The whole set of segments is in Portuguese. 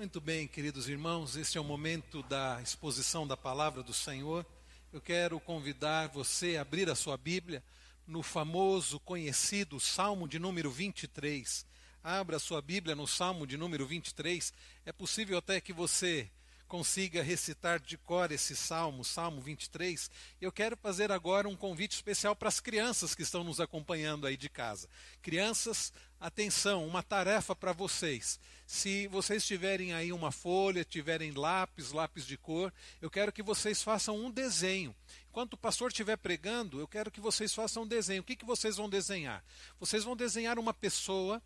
Muito bem, queridos irmãos, este é o momento da exposição da palavra do Senhor. Eu quero convidar você a abrir a sua Bíblia no famoso, conhecido Salmo de número 23. Abra a sua Bíblia no Salmo de número 23. É possível até que você consiga recitar de cor esse salmo, Salmo 23, eu quero fazer agora um convite especial para as crianças que estão nos acompanhando aí de casa. Crianças, atenção, uma tarefa para vocês. Se vocês tiverem aí uma folha, tiverem lápis, lápis de cor, eu quero que vocês façam um desenho. Enquanto o pastor estiver pregando, eu quero que vocês façam um desenho. O que, que vocês vão desenhar? Vocês vão desenhar uma pessoa,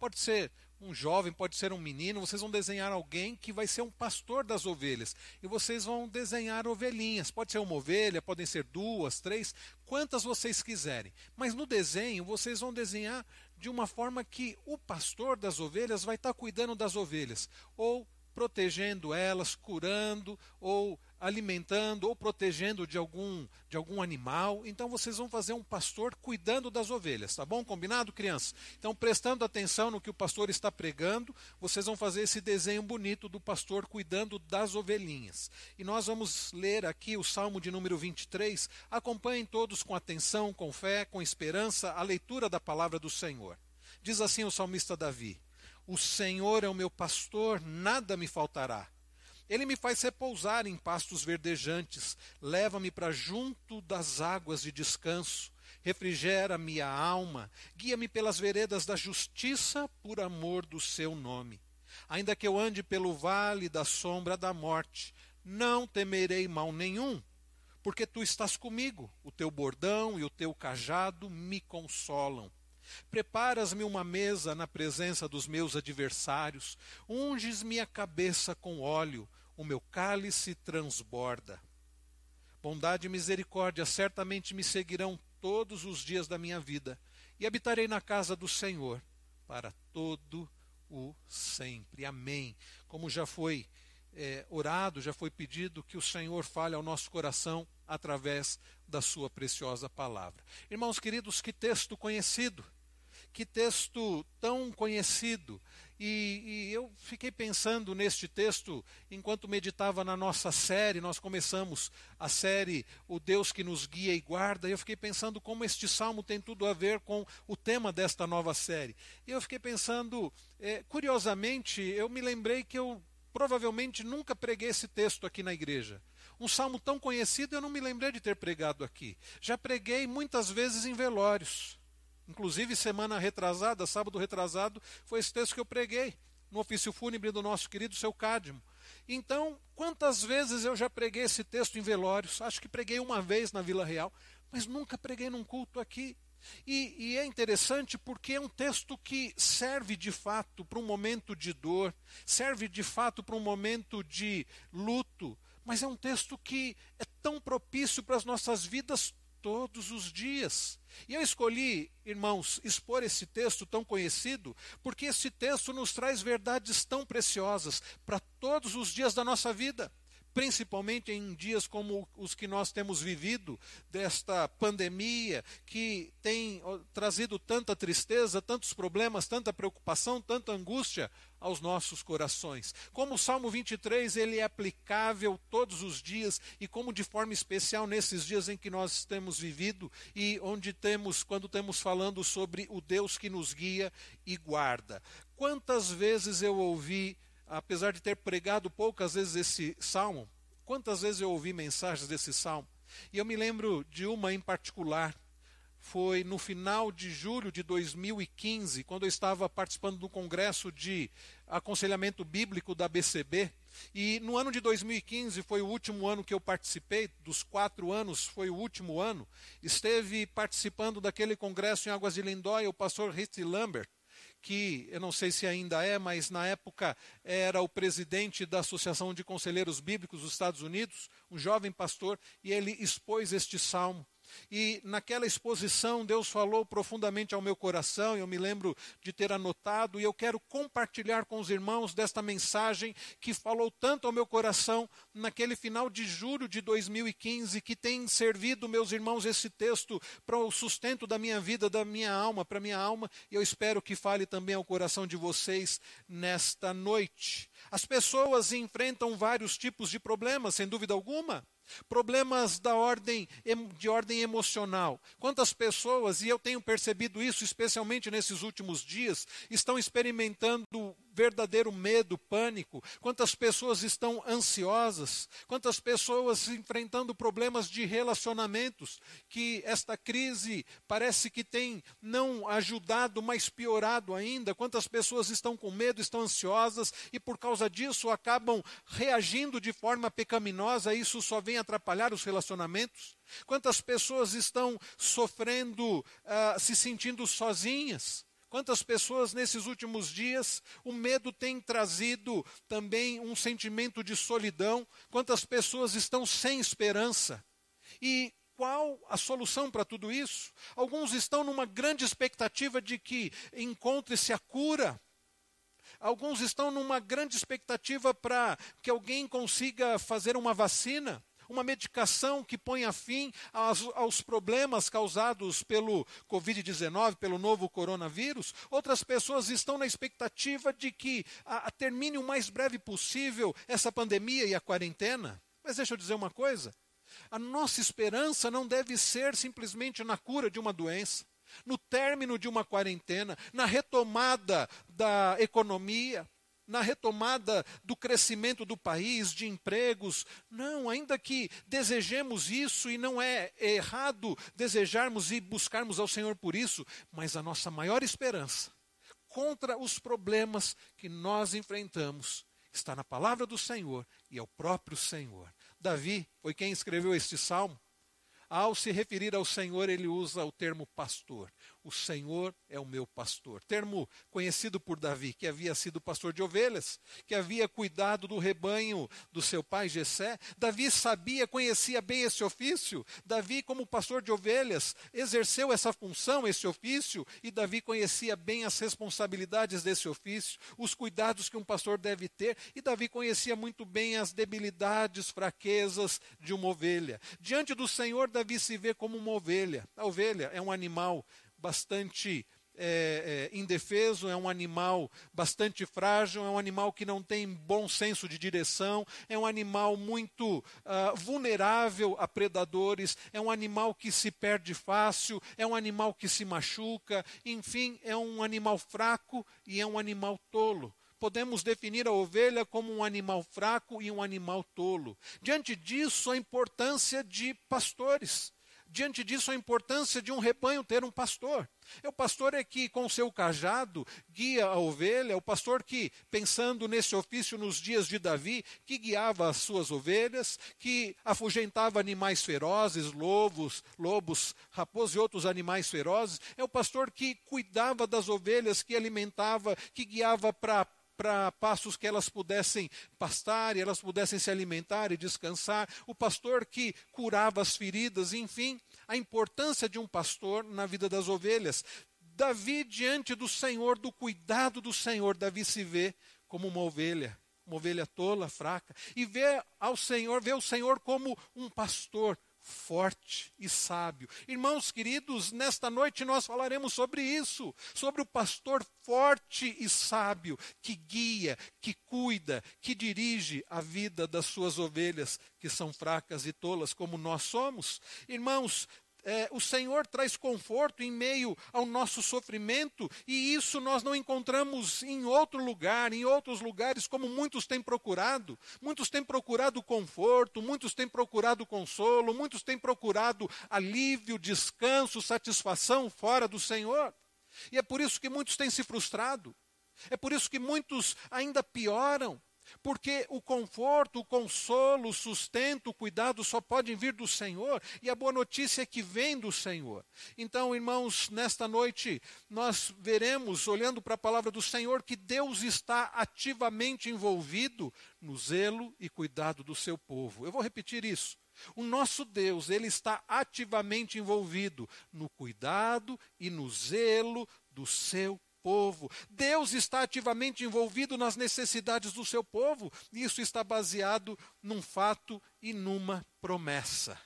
pode ser um jovem, pode ser um menino, vocês vão desenhar alguém que vai ser um pastor das ovelhas. E vocês vão desenhar ovelhinhas. Pode ser uma ovelha, podem ser duas, três, quantas vocês quiserem. Mas no desenho, vocês vão desenhar de uma forma que o pastor das ovelhas vai estar cuidando das ovelhas. Ou protegendo elas, curando ou alimentando ou protegendo de algum de algum animal. Então vocês vão fazer um pastor cuidando das ovelhas, tá bom? Combinado, crianças? Então prestando atenção no que o pastor está pregando, vocês vão fazer esse desenho bonito do pastor cuidando das ovelhinhas. E nós vamos ler aqui o Salmo de número 23. Acompanhem todos com atenção, com fé, com esperança a leitura da palavra do Senhor. Diz assim o salmista Davi: o Senhor é o meu pastor, nada me faltará. Ele me faz repousar em pastos verdejantes, leva-me para junto das águas de descanso, refrigera minha alma, guia-me pelas veredas da justiça por amor do seu nome. Ainda que eu ande pelo vale da sombra da morte, não temerei mal nenhum, porque tu estás comigo, o teu bordão e o teu cajado me consolam. Preparas-me uma mesa na presença dos meus adversários, unges minha cabeça com óleo, o meu cálice transborda. Bondade e misericórdia certamente me seguirão todos os dias da minha vida, e habitarei na casa do Senhor para todo o sempre. Amém. Como já foi é, orado, já foi pedido que o Senhor fale ao nosso coração através da sua preciosa palavra. Irmãos queridos, que texto conhecido que texto tão conhecido. E, e, eu fiquei pensando neste texto enquanto meditava na nossa série. Nós começamos a série O Deus que nos guia e guarda. E eu fiquei pensando como este salmo tem tudo a ver com o tema desta nova série. E eu fiquei pensando, é, curiosamente, eu me lembrei que eu provavelmente nunca preguei esse texto aqui na igreja. Um salmo tão conhecido eu não me lembrei de ter pregado aqui. Já preguei muitas vezes em velórios. Inclusive, semana retrasada, sábado retrasado, foi esse texto que eu preguei no ofício fúnebre do nosso querido seu Cádimo. Então, quantas vezes eu já preguei esse texto em velórios? Acho que preguei uma vez na Vila Real, mas nunca preguei num culto aqui. E, e, é interessante porque é um texto que serve de fato para um momento de dor, serve de fato para um momento de luto, mas é um texto que é tão propício para as nossas vidas todos os dias. E eu escolhi, irmãos, expor esse texto tão conhecido, porque esse texto nos traz verdades tão preciosas para todos os dias da nossa vida principalmente em dias como os que nós temos vivido, desta pandemia, que tem trazido tanta tristeza, tantos problemas, tanta preocupação, tanta angústia aos nossos corações. Como o Salmo 23, ele é aplicável todos os dias e como de forma especial nesses dias em que nós temos vivido e onde temos, quando temos falando sobre o Deus que nos guia e guarda. Quantas vezes eu ouvi apesar de ter pregado poucas vezes esse salmo, quantas vezes eu ouvi mensagens desse salmo? E eu me lembro de uma em particular. Foi no final de julho de 2015, quando eu estava participando do congresso de aconselhamento bíblico da BCB. E no ano de 2015 foi o último ano que eu participei, dos quatro anos foi o último ano. Esteve participando daquele congresso em Águas de Lindóia o pastor Ritz Lambert que eu não sei se ainda é, mas na época era o presidente da Associação de Conselheiros Bíblicos dos Estados Unidos, um jovem pastor, e ele expôs este salmo. E naquela exposição, Deus falou profundamente ao meu coração, eu me lembro de ter anotado, e eu quero compartilhar com os irmãos desta mensagem que falou tanto ao meu coração naquele final de julho de 2015, que tem servido, meus irmãos, esse texto para o sustento da minha vida, da minha alma, para minha alma, e eu espero que fale também ao coração de vocês nesta noite. As pessoas enfrentam vários tipos de problemas, sem dúvida alguma. Problemas da ordem de ordem emocional. Quantas pessoas, e eu tenho percebido isso especialmente nesses últimos dias, estão experimentando verdadeiro medo, pânico, quantas pessoas estão ansiosas, quantas pessoas enfrentando problemas de relacionamentos, que esta crise parece que tem não ajudado, mas piorado ainda, quantas pessoas estão com medo, estão ansiosas e por causa disso acabam reagindo de forma pecaminosa, isso só vem atrapalhar os relacionamentos. Quantas pessoas estão sofrendo, uh, se sentindo sozinhas? Quantas pessoas nesses últimos dias o medo tem trazido também um sentimento de solidão? Quantas pessoas estão sem esperança? E qual a solução para tudo isso? Alguns estão numa grande expectativa de que encontre-se a cura. Alguns estão numa grande expectativa para que alguém consiga fazer uma vacina uma medicação que ponha fim aos, aos problemas causados pelo Covid-19, pelo novo coronavírus. Outras pessoas estão na expectativa de que a, a termine o mais breve possível essa pandemia e a quarentena. Mas deixa eu dizer uma coisa: a nossa esperança não deve ser simplesmente na cura de uma doença no término de uma quarentena, na retomada da economia, na retomada do crescimento do país, de empregos. Não, ainda que desejemos isso, e não é errado desejarmos e buscarmos ao Senhor por isso, mas a nossa maior esperança contra os problemas que nós enfrentamos está na palavra do Senhor e é o próprio Senhor. Davi foi quem escreveu este salmo. Ao se referir ao Senhor, ele usa o termo pastor o Senhor é o meu pastor. Termo conhecido por Davi, que havia sido pastor de ovelhas, que havia cuidado do rebanho do seu pai Jessé. Davi sabia, conhecia bem esse ofício. Davi, como pastor de ovelhas, exerceu essa função, esse ofício, e Davi conhecia bem as responsabilidades desse ofício, os cuidados que um pastor deve ter, e Davi conhecia muito bem as debilidades, fraquezas de uma ovelha. Diante do Senhor, Davi se vê como uma ovelha. A ovelha é um animal bastante é, é, indefeso, é um animal bastante frágil, é um animal que não tem bom senso de direção, é um animal muito uh, vulnerável a predadores, é um animal que se perde fácil, é um animal que se machuca, enfim, é um animal fraco e é um animal tolo podemos definir a ovelha como um animal fraco e um animal tolo. Diante disso, a importância de pastores. Diante disso, a importância de um rebanho ter um pastor. É o pastor é que, com seu cajado, guia a ovelha, é o pastor que, pensando nesse ofício nos dias de Davi, que guiava as suas ovelhas, que afugentava animais ferozes, lobos, lobos, raposos e outros animais ferozes. É o pastor que cuidava das ovelhas, que alimentava, que guiava para para pastos que elas pudessem pastar e elas pudessem se alimentar e descansar, o pastor que curava as feridas, enfim, a importância de um pastor na vida das ovelhas. Davi, diante do Senhor, do cuidado do Senhor, Davi se vê como uma ovelha, uma ovelha tola, fraca, e vê ao Senhor, vê o Senhor como um pastor forte e sábio. Irmãos queridos, nesta noite nós falaremos sobre isso, sobre o pastor forte e sábio que guia, que cuida, que dirige a vida das suas ovelhas que são fracas e tolas como nós somos. Irmãos, é, o Senhor traz conforto em meio ao nosso sofrimento, e isso nós não encontramos em outro lugar, em outros lugares, como muitos têm procurado. Muitos têm procurado conforto, muitos têm procurado consolo, muitos têm procurado alívio, descanso, satisfação fora do Senhor. E é por isso que muitos têm se frustrado. É por isso que muitos ainda pioram. Porque o conforto, o consolo, o sustento, o cuidado só podem vir do Senhor, e a boa notícia é que vem do Senhor. Então, irmãos, nesta noite nós veremos, olhando para a palavra do Senhor, que Deus está ativamente envolvido no zelo e cuidado do seu povo. Eu vou repetir isso. O nosso Deus, ele está ativamente envolvido no cuidado e no zelo do seu povo. Deus está ativamente envolvido nas necessidades do seu povo. Isso está baseado num fato e numa promessa.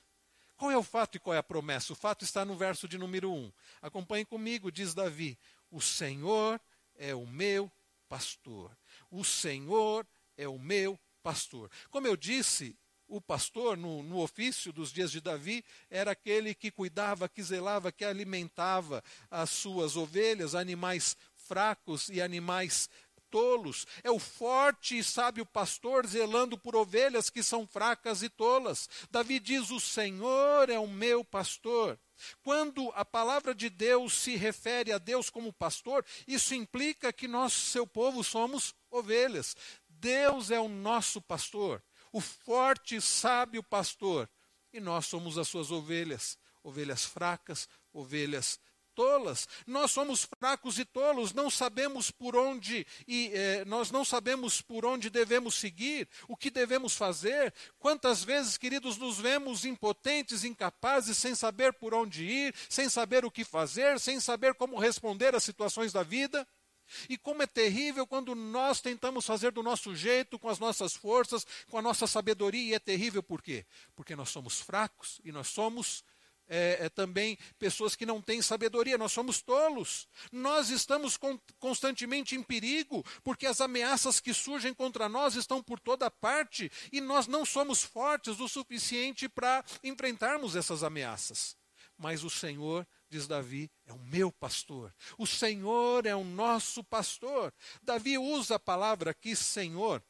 Qual é o fato e qual é a promessa? O fato está no verso de número 1. Acompanhe comigo, diz Davi: O Senhor é o meu pastor. O Senhor é o meu pastor. Como eu disse, o pastor, no, no, ofício dos dias de Davi, era aquele que cuidava, que zelava, que alimentava as suas ovelhas, animais fracos e animais tolos. É o forte e sábio pastor zelando por ovelhas que são fracas e tolas. Davi diz: O Senhor é o meu pastor. Quando a palavra de Deus se refere a Deus como pastor, isso implica que nós, seu povo, somos ovelhas. Deus é o nosso pastor o forte e sábio pastor, e nós somos as suas ovelhas, ovelhas fracas, ovelhas tolas. Nós somos fracos e tolos, não sabemos por onde e eh, nós não sabemos por onde devemos seguir, o que devemos fazer. Quantas vezes, queridos, nos vemos impotentes, incapazes, sem saber por onde ir, sem saber o que fazer, sem saber como responder às situações da vida. E como é terrível quando nós tentamos fazer do nosso jeito, com as nossas forças, com a nossa sabedoria, e é terrível por quê? Porque nós somos fracos e nós somos é, é, também pessoas que não têm sabedoria, nós somos tolos. Nós estamos con constantemente em perigo, porque as ameaças que surgem contra nós estão por toda parte e nós não somos fortes o suficiente para enfrentarmos essas ameaças. Mas o Senhor diz Davi, é o meu pastor. O Senhor é o nosso pastor. Davi usa a palavra aqui, Senhor.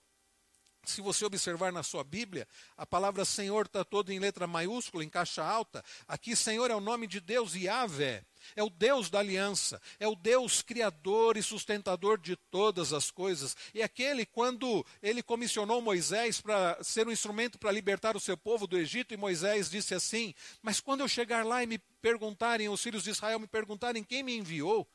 Se você observar na sua Bíblia, a palavra Senhor está toda em letra maiúscula, em caixa alta. Aqui, Senhor é o nome de Deus, Yahvé. É o Deus da aliança, é o Deus criador e sustentador de todas as coisas. E aquele, quando ele comissionou Moisés para ser um instrumento para libertar o seu povo do Egito, e Moisés disse assim: Mas quando eu chegar lá e me perguntarem, os filhos de Israel me perguntarem quem me enviou,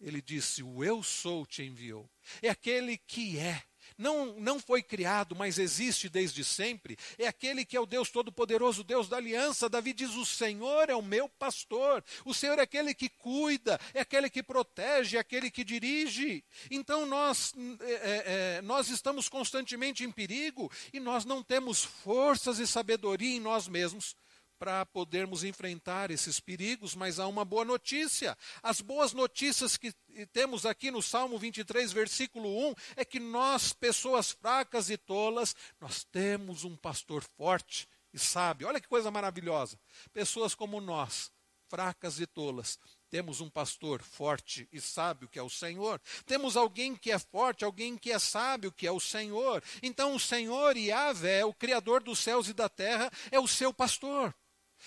ele disse: O eu sou te enviou. É aquele que é não, não foi criado, mas existe desde sempre, é aquele que é o Deus Todo-Poderoso, Deus da aliança. Davi diz: O Senhor é o meu pastor, o Senhor é aquele que cuida, é aquele que protege, é aquele que dirige. Então nós, é, é, é, nós estamos constantemente em perigo e nós não temos forças e sabedoria em nós mesmos para podermos enfrentar esses perigos, mas há uma boa notícia. As boas notícias que temos aqui no Salmo 23, versículo 1, é que nós, pessoas fracas e tolas, nós temos um pastor forte e sábio. Olha que coisa maravilhosa. Pessoas como nós, fracas e tolas, temos um pastor forte e sábio, que é o Senhor. Temos alguém que é forte, alguém que é sábio, que é o Senhor. Então, o Senhor Yahvé, o Criador dos céus e da terra, é o seu pastor.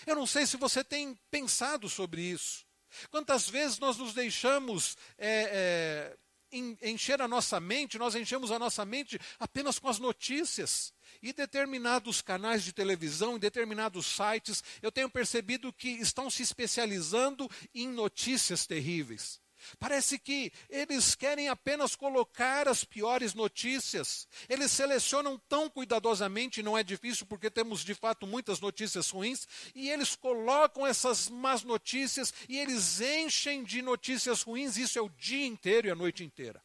Eu não sei se você tem pensado sobre isso. Quantas vezes nós nos deixamos é, é, encher a nossa mente, nós enchemos a nossa mente apenas com as notícias. E determinados canais de televisão, em determinados sites, eu tenho percebido que estão se especializando em notícias terríveis. Parece que eles querem apenas colocar as piores notícias. Eles selecionam tão cuidadosamente, não é difícil porque temos de fato muitas notícias ruins, e eles colocam essas más notícias e eles enchem de notícias ruins, isso é o dia inteiro e a noite inteira.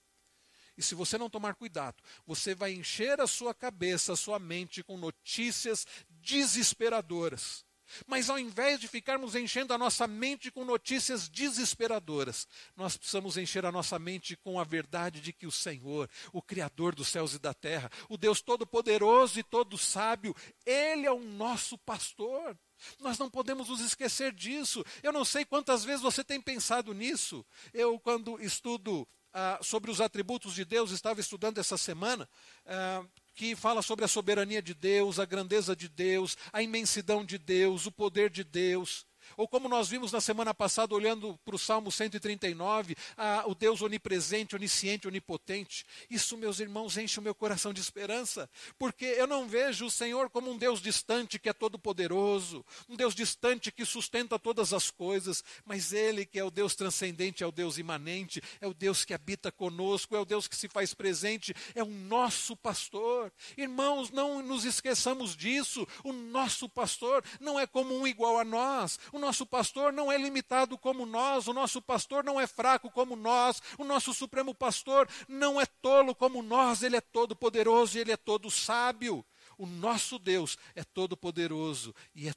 E se você não tomar cuidado, você vai encher a sua cabeça, a sua mente com notícias desesperadoras. Mas ao invés de ficarmos enchendo a nossa mente com notícias desesperadoras, nós precisamos encher a nossa mente com a verdade de que o Senhor, o Criador dos céus e da terra, o Deus Todo-Poderoso e Todo Sábio, Ele é o nosso pastor. Nós não podemos nos esquecer disso. Eu não sei quantas vezes você tem pensado nisso. Eu, quando estudo ah, sobre os atributos de Deus, estava estudando essa semana. Ah, que fala sobre a soberania de Deus, a grandeza de Deus, a imensidão de Deus, o poder de Deus. Ou como nós vimos na semana passada, olhando para o Salmo 139, ah, o Deus onipresente, onisciente, onipotente. Isso, meus irmãos, enche o meu coração de esperança, porque eu não vejo o Senhor como um Deus distante que é todo-poderoso, um Deus distante que sustenta todas as coisas, mas Ele que é o Deus transcendente, é o Deus imanente, é o Deus que habita conosco, é o Deus que se faz presente, é o nosso pastor. Irmãos, não nos esqueçamos disso, o nosso pastor não é como um igual a nós, o nosso pastor não é limitado como nós, o nosso pastor não é fraco como nós, o nosso supremo pastor não é tolo como nós, ele é todo poderoso e ele é todo sábio. O nosso Deus é todo poderoso e é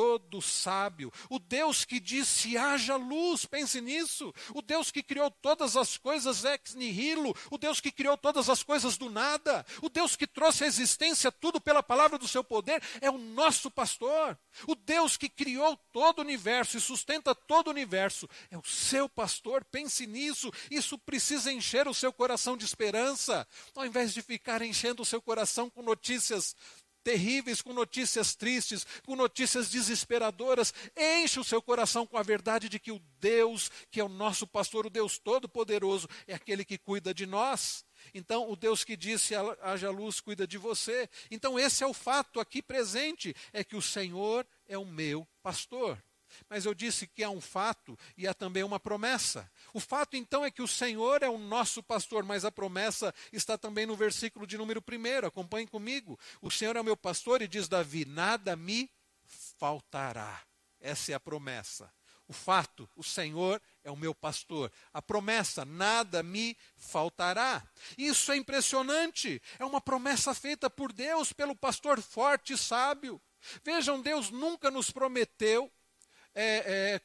todo sábio, o Deus que disse haja luz, pense nisso, o Deus que criou todas as coisas ex nihilo, o Deus que criou todas as coisas do nada, o Deus que trouxe à existência tudo pela palavra do seu poder, é o nosso pastor. O Deus que criou todo o universo e sustenta todo o universo é o seu pastor. Pense nisso. Isso precisa encher o seu coração de esperança, ao invés de ficar enchendo o seu coração com notícias terríveis, com notícias tristes, com notícias desesperadoras. Enche o seu coração com a verdade de que o Deus, que é o nosso pastor, o Deus Todo-Poderoso, é aquele que cuida de nós. Então, o Deus que disse haja luz cuida de você. Então, esse é o fato aqui presente: é que o Senhor é o meu pastor. Mas eu disse que há um fato e há também uma promessa. O fato então é que o Senhor é o nosso pastor, mas a promessa está também no versículo de número 1. Acompanhe comigo. O Senhor é o meu pastor e diz Davi: nada me faltará. Essa é a promessa. O fato, o Senhor é o meu pastor. A promessa, nada me faltará. Isso é impressionante. É uma promessa feita por Deus, pelo pastor forte e sábio. Vejam, Deus nunca nos prometeu é, é,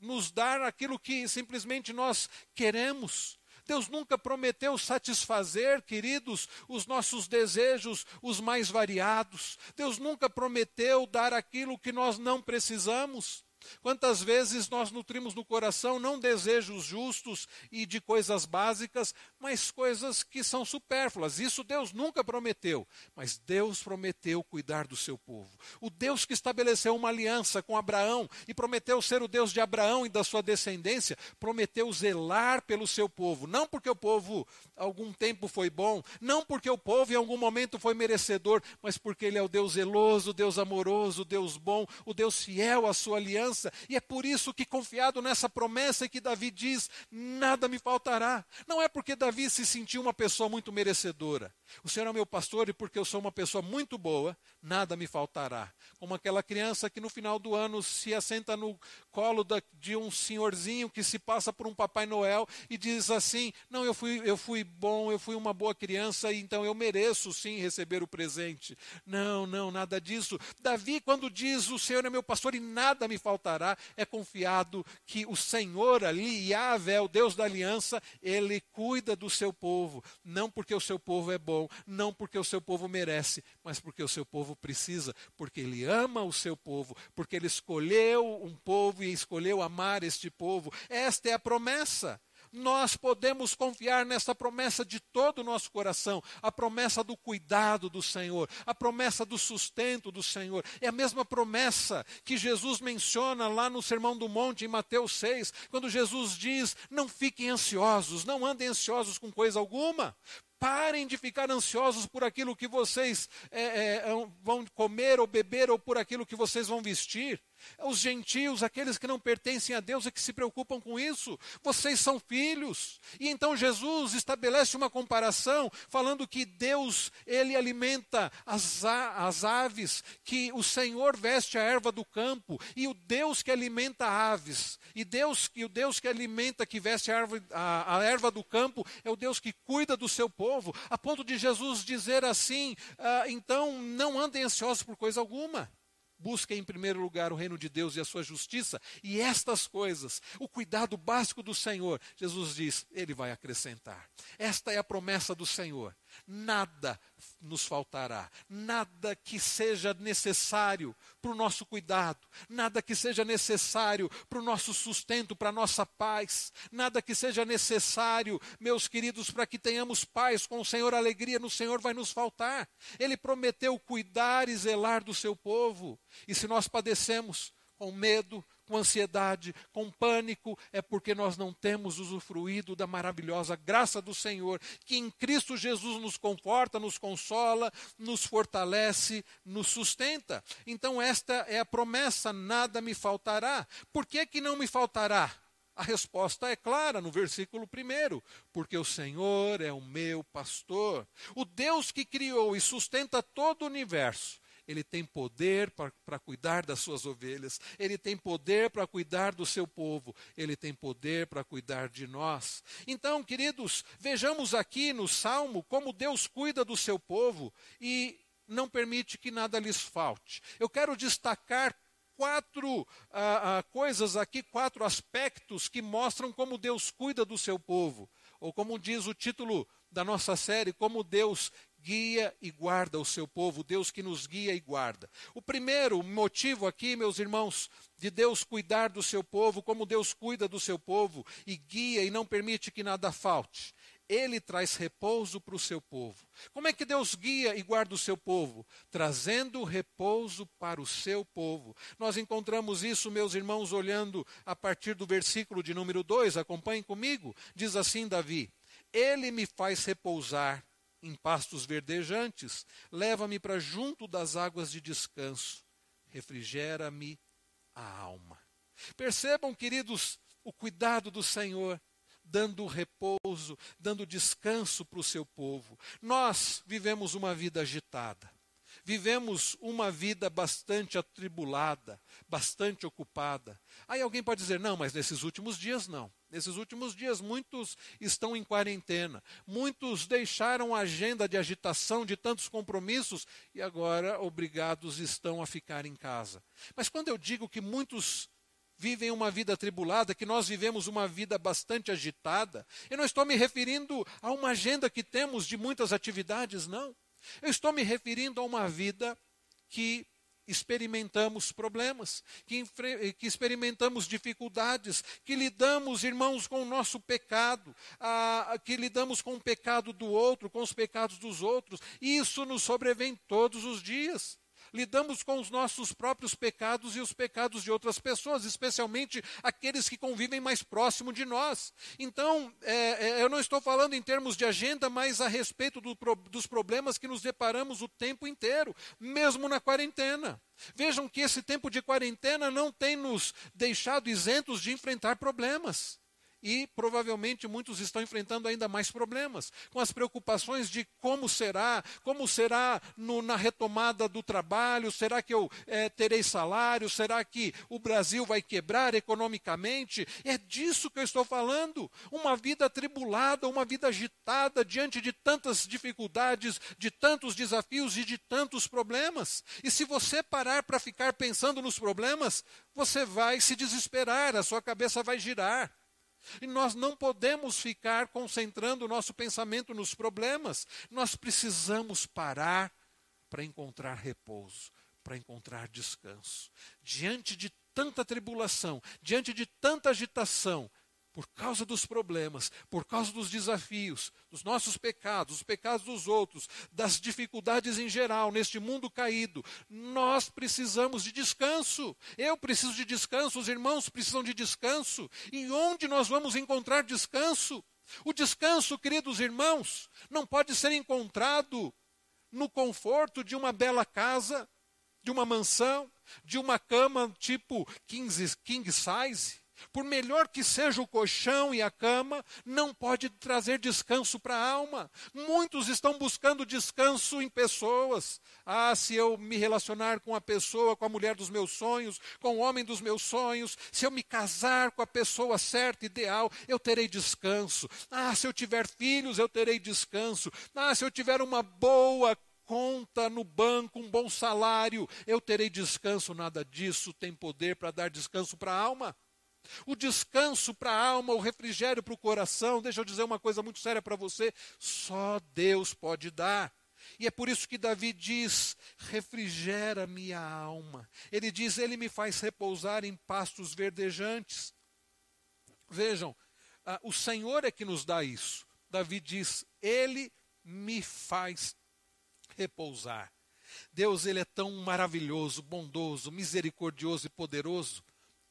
nos dar aquilo que simplesmente nós queremos. Deus nunca prometeu satisfazer, queridos, os nossos desejos, os mais variados. Deus nunca prometeu dar aquilo que nós não precisamos. Quantas vezes nós nutrimos no coração não desejos justos e de coisas básicas, mas coisas que são supérfluas. Isso Deus nunca prometeu, mas Deus prometeu cuidar do seu povo. O Deus que estabeleceu uma aliança com Abraão e prometeu ser o Deus de Abraão e da sua descendência, prometeu zelar pelo seu povo, não porque o povo algum tempo foi bom, não porque o povo em algum momento foi merecedor, mas porque ele é o Deus zeloso, o Deus amoroso, o Deus bom, o Deus fiel à sua aliança, e é por isso que confiado nessa promessa que Davi diz, nada me faltará. Não é porque Davi se sentiu uma pessoa muito merecedora. O Senhor é meu pastor e porque eu sou uma pessoa muito boa, nada me faltará. Como aquela criança que no final do ano se assenta no colo da, de um senhorzinho que se passa por um Papai Noel e diz assim: Não, eu fui, eu fui bom, eu fui uma boa criança, então eu mereço sim receber o presente. Não, não, nada disso. Davi, quando diz o Senhor é meu pastor e nada me faltará, é confiado que o Senhor ali, Yahvé, o Deus da aliança, ele cuida do seu povo. Não porque o seu povo é bom, não porque o seu povo merece, mas porque o seu povo precisa, porque ele ama o seu povo, porque ele escolheu um povo e escolheu amar este povo. Esta é a promessa nós podemos confiar nessa promessa de todo o nosso coração, a promessa do cuidado do Senhor, a promessa do sustento do Senhor. É a mesma promessa que Jesus menciona lá no Sermão do Monte, em Mateus 6, quando Jesus diz: Não fiquem ansiosos, não andem ansiosos com coisa alguma. Parem de ficar ansiosos por aquilo que vocês é, é, vão comer ou beber ou por aquilo que vocês vão vestir. Os gentios, aqueles que não pertencem a Deus, é que se preocupam com isso. Vocês são filhos. E então Jesus estabelece uma comparação, falando que Deus, ele alimenta as, as aves, que o Senhor veste a erva do campo, e o Deus que alimenta aves, e Deus e o Deus que alimenta, que veste a erva, a, a erva do campo, é o Deus que cuida do seu povo, a ponto de Jesus dizer assim: ah, então não andem ansiosos por coisa alguma. Busquem em primeiro lugar o reino de Deus e a sua justiça, e estas coisas, o cuidado básico do Senhor, Jesus diz, Ele vai acrescentar. Esta é a promessa do Senhor. Nada nos faltará, nada que seja necessário para o nosso cuidado, nada que seja necessário para o nosso sustento, para a nossa paz, nada que seja necessário, meus queridos, para que tenhamos paz com o Senhor, alegria no Senhor vai nos faltar. Ele prometeu cuidar e zelar do seu povo, e se nós padecemos com medo, com ansiedade, com pânico, é porque nós não temos usufruído da maravilhosa graça do Senhor, que em Cristo Jesus nos conforta, nos consola, nos fortalece, nos sustenta. Então, esta é a promessa: nada me faltará. Por que, que não me faltará? A resposta é clara no versículo 1: porque o Senhor é o meu pastor, o Deus que criou e sustenta todo o universo ele tem poder para cuidar das suas ovelhas, ele tem poder para cuidar do seu povo, ele tem poder para cuidar de nós. Então, queridos, vejamos aqui no Salmo como Deus cuida do seu povo e não permite que nada lhes falte. Eu quero destacar quatro ah, ah, coisas aqui, quatro aspectos que mostram como Deus cuida do seu povo. Ou como diz o título da nossa série, como Deus guia e guarda o seu povo, Deus que nos guia e guarda. O primeiro motivo aqui, meus irmãos, de Deus cuidar do seu povo, como Deus cuida do seu povo e guia e não permite que nada falte. Ele traz repouso para o seu povo. Como é que Deus guia e guarda o seu povo? Trazendo repouso para o seu povo. Nós encontramos isso, meus irmãos, olhando a partir do versículo de número 2, acompanhem comigo. Diz assim Davi: Ele me faz repousar em pastos verdejantes, leva-me para junto das águas de descanso, refrigera-me a alma. Percebam, queridos, o cuidado do Senhor, dando repouso, dando descanso para o seu povo. Nós vivemos uma vida agitada. Vivemos uma vida bastante atribulada, bastante ocupada. Aí alguém pode dizer: não, mas nesses últimos dias não. Nesses últimos dias, muitos estão em quarentena, muitos deixaram a agenda de agitação, de tantos compromissos, e agora obrigados estão a ficar em casa. Mas quando eu digo que muitos vivem uma vida atribulada, que nós vivemos uma vida bastante agitada, eu não estou me referindo a uma agenda que temos de muitas atividades, não. Eu estou me referindo a uma vida que experimentamos problemas, que, que, experimentamos dificuldades, que lidamos, irmãos, com o nosso pecado, a, a, que lidamos com o pecado do outro, com os pecados dos outros. Isso nos sobrevém todos os dias lidamos com os nossos próprios pecados e os pecados de outras pessoas, especialmente aqueles que convivem mais próximo de nós. Então, é, é, eu não estou falando em termos de agenda, mas a respeito do, dos problemas que nos deparamos o tempo inteiro, mesmo na quarentena. Vejam que esse tempo de quarentena não tem nos deixado isentos de enfrentar problemas e provavelmente muitos estão enfrentando ainda mais problemas, com as preocupações de como será, como será no, na retomada do trabalho, será que eu é, terei salário, será que o Brasil vai quebrar economicamente? É disso que eu estou falando. Uma vida atribulada, uma vida agitada diante de tantas dificuldades, de tantos desafios e de tantos problemas. E se você parar para ficar pensando nos problemas, você vai se desesperar, a sua cabeça vai girar. E nós não podemos ficar concentrando o nosso pensamento nos problemas. Nós precisamos parar para encontrar repouso, para encontrar descanso. Diante de tanta tribulação, diante de tanta agitação, por causa dos problemas, por causa dos desafios, dos nossos pecados, dos pecados dos outros, das dificuldades em geral neste mundo caído, nós precisamos de descanso. Eu preciso de descanso, os irmãos precisam de descanso. E onde nós vamos encontrar descanso? O descanso, queridos irmãos, não pode ser encontrado no conforto de uma bela casa, de uma mansão, de uma cama tipo king size por melhor que seja o colchão e a cama, não pode trazer descanso para a alma. Muitos estão buscando descanso em pessoas. Ah, se eu me relacionar com a pessoa, com a mulher dos meus sonhos, com o homem dos meus sonhos, se eu me casar com a pessoa certa, ideal, eu terei descanso. Ah, se eu tiver filhos, eu terei descanso. Ah, se eu tiver uma boa conta no banco, um bom salário, eu terei descanso. Nada disso tem poder para dar descanso para a alma. O descanso para a alma, o refrigério para o coração, deixa eu dizer uma coisa muito séria para você: só Deus pode dar. E é por isso que Davi diz: refrigera minha alma. Ele diz: Ele me faz repousar em pastos verdejantes. Vejam, ah, o Senhor é que nos dá isso. Davi diz: Ele me faz repousar. Deus, Ele é tão maravilhoso, bondoso, misericordioso e poderoso,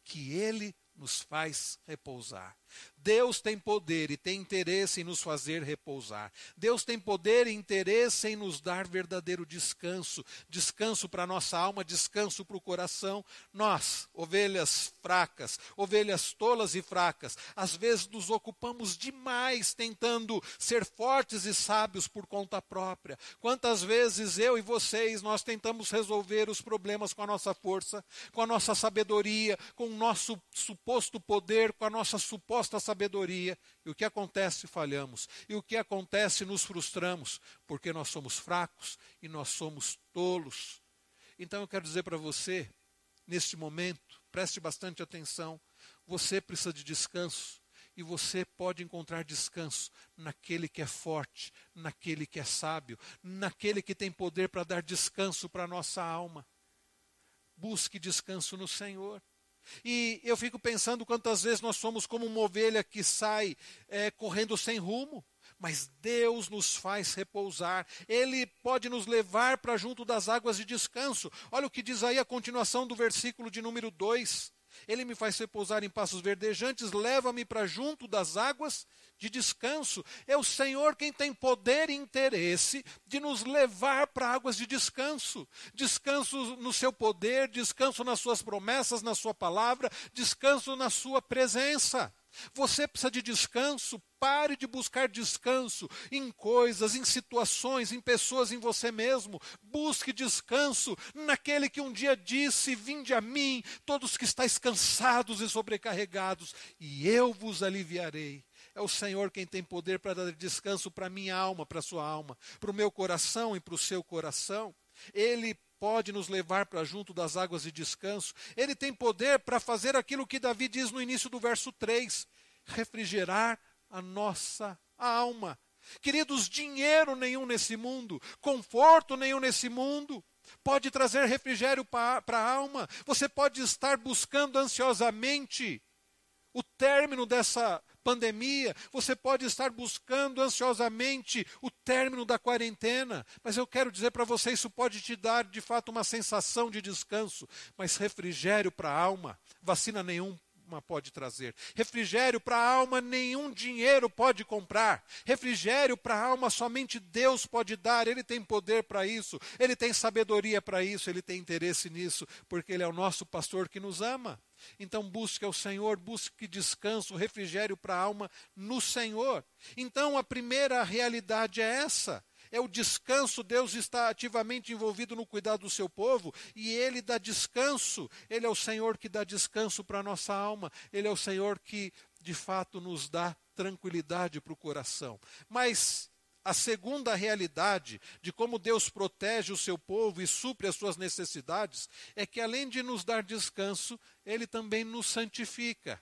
que Ele nos faz repousar. Deus tem poder e tem interesse em nos fazer repousar. Deus tem poder e interesse em nos dar verdadeiro descanso, descanso para a nossa alma, descanso para o coração. Nós, ovelhas fracas, ovelhas tolas e fracas, às vezes nos ocupamos demais tentando ser fortes e sábios por conta própria. Quantas vezes eu e vocês nós tentamos resolver os problemas com a nossa força, com a nossa sabedoria, com o nosso suposto poder, com a nossa suposta sabedoria sabedoria. E o que acontece? Falhamos. E o que acontece? Nos frustramos, porque nós somos fracos e nós somos tolos. Então eu quero dizer para você neste momento, preste bastante atenção, você precisa de descanso. E você pode encontrar descanso naquele que é forte, naquele que é sábio, naquele que tem poder para dar descanso para a nossa alma. Busque descanso no Senhor. E eu fico pensando quantas vezes nós somos como uma ovelha que sai é, correndo sem rumo, mas Deus nos faz repousar, Ele pode nos levar para junto das águas de descanso. Olha o que diz aí a continuação do versículo de número 2. Ele me faz repousar em passos verdejantes, leva-me para junto das águas de descanso. É o Senhor quem tem poder e interesse de nos levar para águas de descanso. Descanso no seu poder, descanso nas suas promessas, na sua palavra, descanso na sua presença. Você precisa de descanso, pare de buscar descanso em coisas, em situações, em pessoas, em você mesmo. Busque descanso naquele que um dia disse: Vinde a mim, todos que estáis cansados e sobrecarregados, e eu vos aliviarei. É o Senhor quem tem poder para dar descanso para minha alma, para sua alma, para o meu coração e para o seu coração. Ele pode nos levar para junto das águas de descanso. Ele tem poder para fazer aquilo que Davi diz no início do verso 3: refrigerar a nossa alma. Queridos, dinheiro nenhum nesse mundo, conforto nenhum nesse mundo, pode trazer refrigério para a alma. Você pode estar buscando ansiosamente o término dessa pandemia, você pode estar buscando ansiosamente o término da quarentena, mas eu quero dizer para você: isso pode te dar de fato uma sensação de descanso, mas refrigério para a alma, vacina nenhum pode trazer. Refrigério para a alma nenhum dinheiro pode comprar. Refrigério para a alma somente Deus pode dar. Ele tem poder para isso, ele tem sabedoria para isso, ele tem interesse nisso, porque ele é o nosso pastor que nos ama. Então busque ao Senhor, busque descanso, refrigério para a alma no Senhor. Então a primeira realidade é essa. É o descanso, Deus está ativamente envolvido no cuidado do seu povo e ele dá descanso. Ele é o Senhor que dá descanso para a nossa alma. Ele é o Senhor que de fato nos dá tranquilidade para o coração. Mas a segunda realidade de como Deus protege o seu povo e supre as suas necessidades é que, além de nos dar descanso, Ele também nos santifica.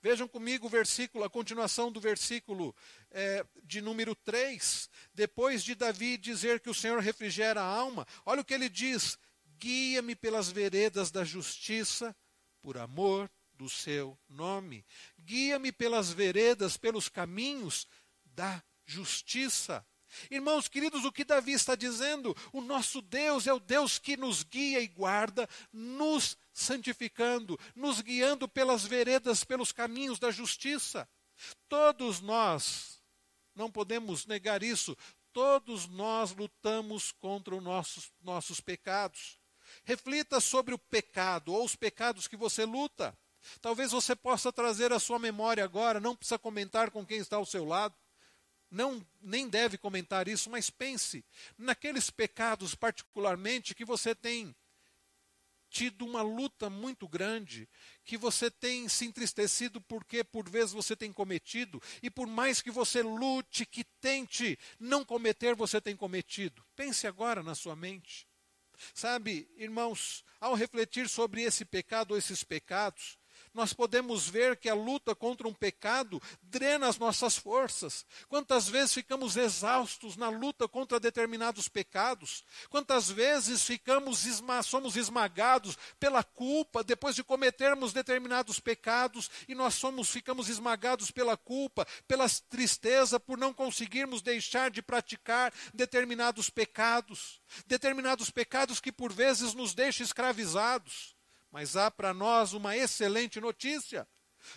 Vejam comigo o versículo, a continuação do versículo é, de número 3. Depois de Davi dizer que o Senhor refrigera a alma, olha o que ele diz: guia-me pelas veredas da justiça, por amor do seu nome. Guia-me pelas veredas, pelos caminhos da justiça. Irmãos queridos, o que Davi está dizendo? O nosso Deus é o Deus que nos guia e guarda, nos santificando, nos guiando pelas veredas, pelos caminhos da justiça. Todos nós, não podemos negar isso, todos nós lutamos contra os nossos, nossos pecados. Reflita sobre o pecado ou os pecados que você luta. Talvez você possa trazer à sua memória agora, não precisa comentar com quem está ao seu lado não nem deve comentar isso, mas pense naqueles pecados particularmente que você tem tido uma luta muito grande, que você tem se entristecido porque por vezes você tem cometido e por mais que você lute, que tente não cometer, você tem cometido. Pense agora na sua mente. Sabe, irmãos, ao refletir sobre esse pecado ou esses pecados, nós podemos ver que a luta contra um pecado drena as nossas forças. Quantas vezes ficamos exaustos na luta contra determinados pecados? Quantas vezes ficamos somos esmagados pela culpa depois de cometermos determinados pecados e nós somos ficamos esmagados pela culpa, pela tristeza por não conseguirmos deixar de praticar determinados pecados, determinados pecados que por vezes nos deixam escravizados. Mas há para nós uma excelente notícia.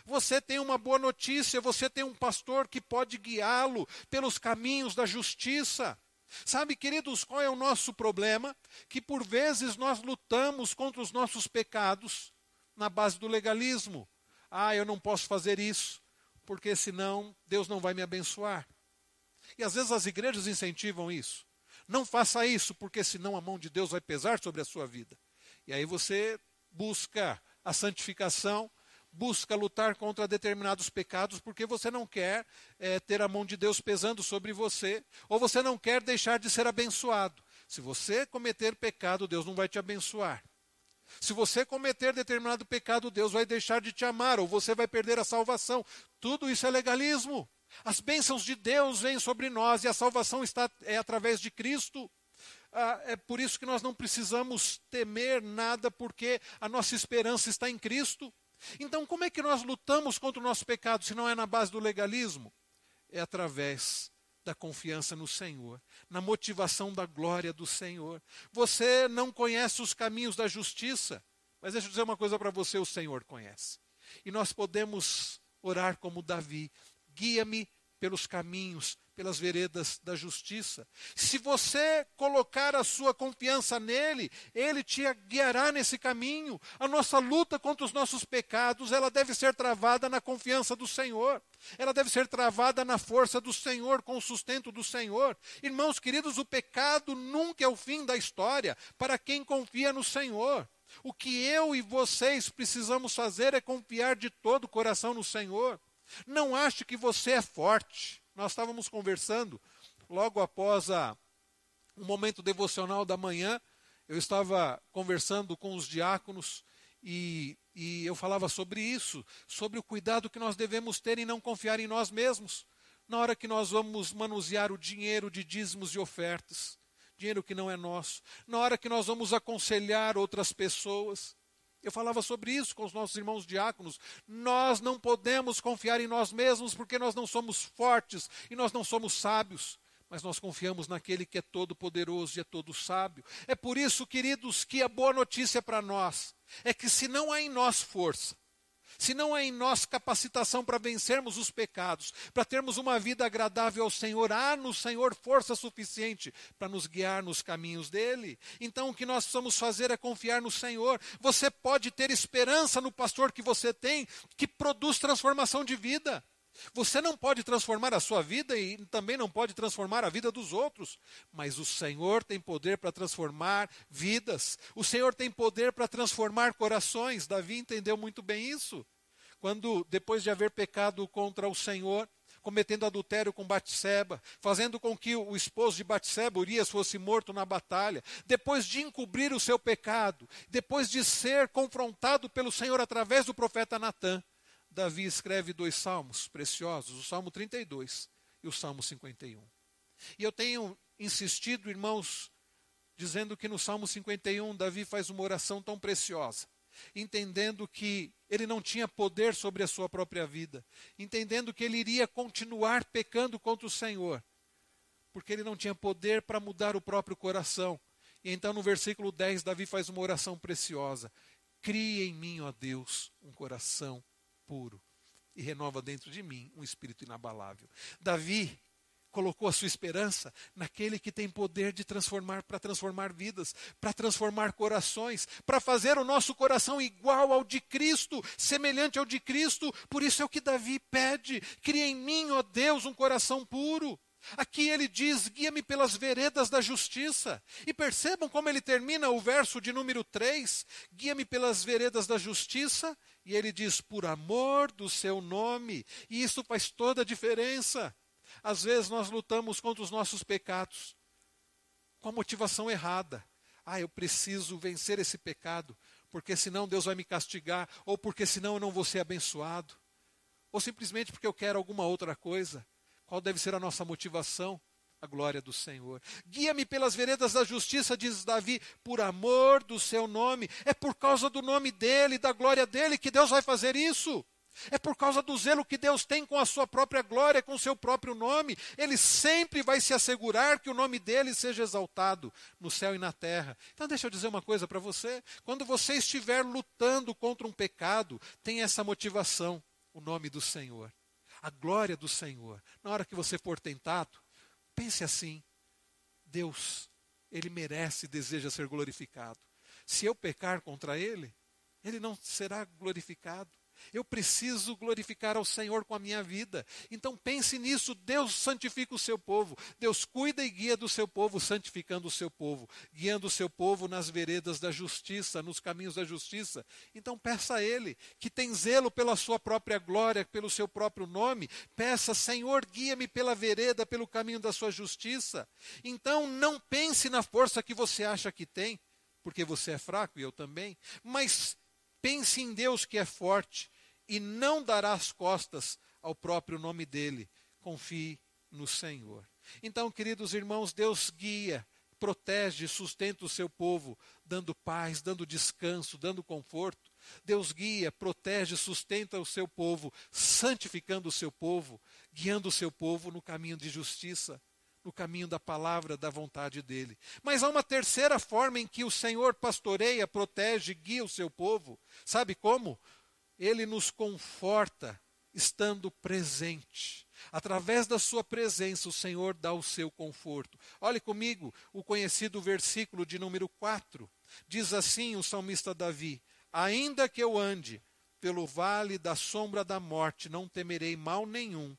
Você tem uma boa notícia, você tem um pastor que pode guiá-lo pelos caminhos da justiça. Sabe, queridos, qual é o nosso problema? Que por vezes nós lutamos contra os nossos pecados na base do legalismo. Ah, eu não posso fazer isso, porque senão Deus não vai me abençoar. E às vezes as igrejas incentivam isso. Não faça isso, porque senão a mão de Deus vai pesar sobre a sua vida. E aí você busca a santificação, busca lutar contra determinados pecados, porque você não quer é, ter a mão de Deus pesando sobre você, ou você não quer deixar de ser abençoado. Se você cometer pecado, Deus não vai te abençoar. Se você cometer determinado pecado, Deus vai deixar de te amar, ou você vai perder a salvação. Tudo isso é legalismo. As bênçãos de Deus vêm sobre nós e a salvação está, é através de Cristo. Ah, é por isso que nós não precisamos temer nada, porque a nossa esperança está em Cristo. Então, como é que nós lutamos contra o nosso pecado se não é na base do legalismo? É através da confiança no Senhor, na motivação da glória do Senhor. Você não conhece os caminhos da justiça, mas deixa eu dizer uma coisa para você: o Senhor conhece. E nós podemos orar como Davi: guia-me pelos caminhos pelas veredas da justiça. Se você colocar a sua confiança nele, ele te guiará nesse caminho. A nossa luta contra os nossos pecados, ela deve ser travada na confiança do Senhor. Ela deve ser travada na força do Senhor, com o sustento do Senhor. Irmãos queridos, o pecado nunca é o fim da história para quem confia no Senhor. O que eu e vocês precisamos fazer é confiar de todo o coração no Senhor. Não ache que você é forte. Nós estávamos conversando logo após a, um momento devocional da manhã. Eu estava conversando com os diáconos e, e eu falava sobre isso, sobre o cuidado que nós devemos ter em não confiar em nós mesmos. Na hora que nós vamos manusear o dinheiro de dízimos e ofertas, dinheiro que não é nosso, na hora que nós vamos aconselhar outras pessoas, eu falava sobre isso com os nossos irmãos diáconos. Nós não podemos confiar em nós mesmos porque nós não somos fortes e nós não somos sábios. Mas nós confiamos naquele que é todo poderoso e é todo sábio. É por isso, queridos, que a boa notícia para nós é que se não há em nós força, se não há em nós capacitação para vencermos os pecados, para termos uma vida agradável ao Senhor, há no Senhor força suficiente para nos guiar nos caminhos dele. Então o que nós precisamos fazer é confiar no Senhor. Você pode ter esperança no pastor que você tem, que produz transformação de vida. Você não pode transformar a sua vida e também não pode transformar a vida dos outros, mas o Senhor tem poder para transformar vidas. O Senhor tem poder para transformar corações. Davi entendeu muito bem isso. Quando depois de haver pecado contra o Senhor, cometendo adultério com Batseba, fazendo com que o esposo de Batseba, Urias, fosse morto na batalha, depois de encobrir o seu pecado, depois de ser confrontado pelo Senhor através do profeta Natã, Davi escreve dois salmos preciosos, o Salmo 32 e o Salmo 51. E eu tenho insistido, irmãos, dizendo que no Salmo 51 Davi faz uma oração tão preciosa, entendendo que ele não tinha poder sobre a sua própria vida, entendendo que ele iria continuar pecando contra o Senhor, porque ele não tinha poder para mudar o próprio coração. E então no versículo 10 Davi faz uma oração preciosa: Cria em mim, ó Deus, um coração puro e renova dentro de mim um espírito inabalável. Davi colocou a sua esperança naquele que tem poder de transformar, para transformar vidas, para transformar corações, para fazer o nosso coração igual ao de Cristo, semelhante ao de Cristo. Por isso é o que Davi pede: cria em mim, ó Deus, um coração puro. Aqui ele diz: guia-me pelas veredas da justiça. E percebam como ele termina o verso de número 3: guia-me pelas veredas da justiça. E ele diz: por amor do seu nome. E isso faz toda a diferença. Às vezes nós lutamos contra os nossos pecados com a motivação errada. Ah, eu preciso vencer esse pecado, porque senão Deus vai me castigar, ou porque senão eu não vou ser abençoado, ou simplesmente porque eu quero alguma outra coisa. Qual deve ser a nossa motivação? A glória do Senhor. Guia-me pelas veredas da justiça, diz Davi, por amor do seu nome. É por causa do nome dele, da glória dele, que Deus vai fazer isso. É por causa do zelo que Deus tem com a sua própria glória, com o seu próprio nome. Ele sempre vai se assegurar que o nome dele seja exaltado no céu e na terra. Então, deixa eu dizer uma coisa para você: quando você estiver lutando contra um pecado, tem essa motivação, o nome do Senhor a glória do Senhor. Na hora que você for tentado, pense assim: Deus, Ele merece e deseja ser glorificado. Se eu pecar contra Ele, Ele não será glorificado. Eu preciso glorificar ao Senhor com a minha vida. Então pense nisso. Deus santifica o seu povo. Deus cuida e guia do seu povo, santificando o seu povo, guiando o seu povo nas veredas da justiça, nos caminhos da justiça. Então peça a Ele, que tem zelo pela sua própria glória, pelo seu próprio nome. Peça, Senhor, guia-me pela vereda, pelo caminho da sua justiça. Então não pense na força que você acha que tem. porque você é fraco e eu também. Mas pense em Deus que é forte e não dará as costas ao próprio nome dele. Confie no Senhor. Então, queridos irmãos, Deus guia, protege, sustenta o seu povo, dando paz, dando descanso, dando conforto. Deus guia, protege, sustenta o seu povo, santificando o seu povo, guiando o seu povo no caminho de justiça, no caminho da palavra, da vontade dele. Mas há uma terceira forma em que o Senhor pastoreia, protege, guia o seu povo. Sabe como? Ele nos conforta estando presente. Através da sua presença, o Senhor dá o seu conforto. Olhe comigo o conhecido versículo de número 4. Diz assim o salmista Davi: Ainda que eu ande pelo vale da sombra da morte, não temerei mal nenhum,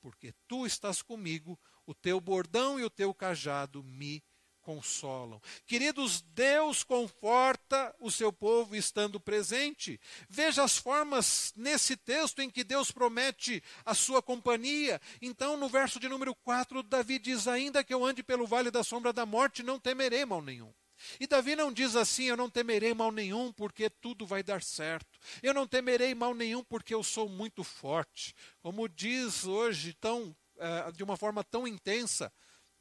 porque tu estás comigo, o teu bordão e o teu cajado me consolam. Queridos, Deus conforta o seu povo estando presente. Veja as formas nesse texto em que Deus promete a sua companhia. Então, no verso de número 4, Davi diz: Ainda que eu ande pelo vale da sombra da morte, não temerei mal nenhum. E Davi não diz assim: Eu não temerei mal nenhum, porque tudo vai dar certo. Eu não temerei mal nenhum, porque eu sou muito forte. Como diz hoje, tão, eh, de uma forma tão intensa,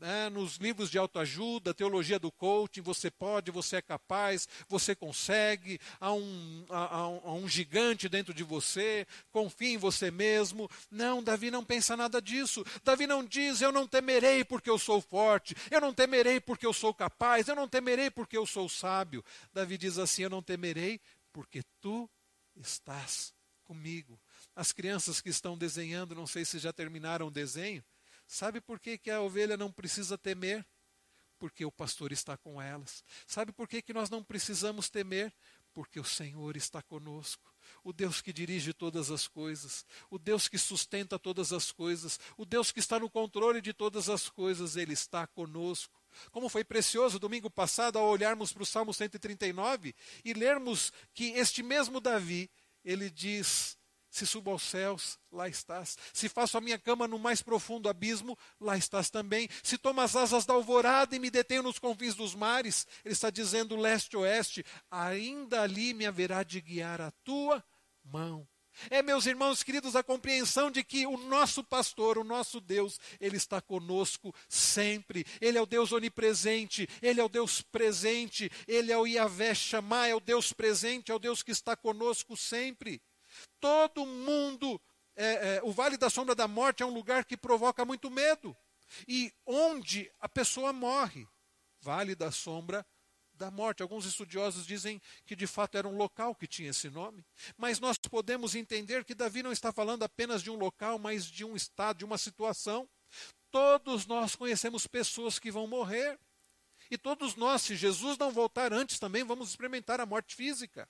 né, nos livros de autoajuda, teologia do coaching, você pode, você é capaz, você consegue, há um, há, há um gigante dentro de você, confie em você mesmo. Não, Davi não pensa nada disso. Davi não diz, eu não temerei porque eu sou forte, eu não temerei porque eu sou capaz, eu não temerei porque eu sou sábio. Davi diz assim, eu não temerei porque tu estás comigo. As crianças que estão desenhando, não sei se já terminaram o desenho, Sabe por que, que a ovelha não precisa temer? Porque o pastor está com elas. Sabe por que, que nós não precisamos temer? Porque o Senhor está conosco. O Deus que dirige todas as coisas, o Deus que sustenta todas as coisas, o Deus que está no controle de todas as coisas, Ele está conosco. Como foi precioso domingo passado ao olharmos para o Salmo 139 e lermos que este mesmo Davi, ele diz: se subo aos céus, lá estás. Se faço a minha cama no mais profundo abismo, lá estás também. Se tomo as asas da alvorada e me detenho nos confins dos mares, ele está dizendo leste-oeste, ainda ali me haverá de guiar a tua mão. É, meus irmãos queridos, a compreensão de que o nosso pastor, o nosso Deus, ele está conosco sempre. Ele é o Deus onipresente, ele é o Deus presente, ele é o Yahvé Shammah, é o Deus presente, é o Deus que está conosco sempre. Todo mundo, é, é, o Vale da Sombra da Morte é um lugar que provoca muito medo. E onde a pessoa morre, Vale da Sombra da Morte. Alguns estudiosos dizem que de fato era um local que tinha esse nome. Mas nós podemos entender que Davi não está falando apenas de um local, mas de um estado, de uma situação. Todos nós conhecemos pessoas que vão morrer. E todos nós, se Jesus não voltar antes, também vamos experimentar a morte física.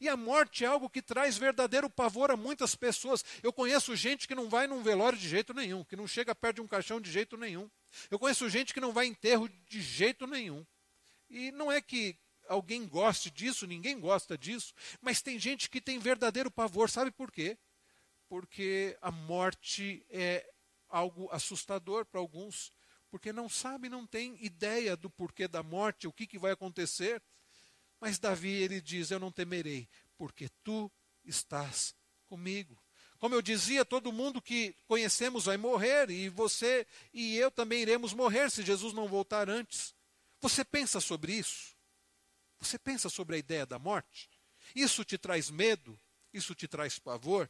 E a morte é algo que traz verdadeiro pavor a muitas pessoas. Eu conheço gente que não vai num velório de jeito nenhum, que não chega perto de um caixão de jeito nenhum. Eu conheço gente que não vai enterro de jeito nenhum. E não é que alguém goste disso, ninguém gosta disso, mas tem gente que tem verdadeiro pavor. Sabe por quê? Porque a morte é algo assustador para alguns, porque não sabe, não tem ideia do porquê da morte, o que, que vai acontecer. Mas Davi, ele diz: Eu não temerei, porque tu estás comigo. Como eu dizia, todo mundo que conhecemos vai morrer, e você e eu também iremos morrer se Jesus não voltar antes. Você pensa sobre isso? Você pensa sobre a ideia da morte? Isso te traz medo? Isso te traz pavor?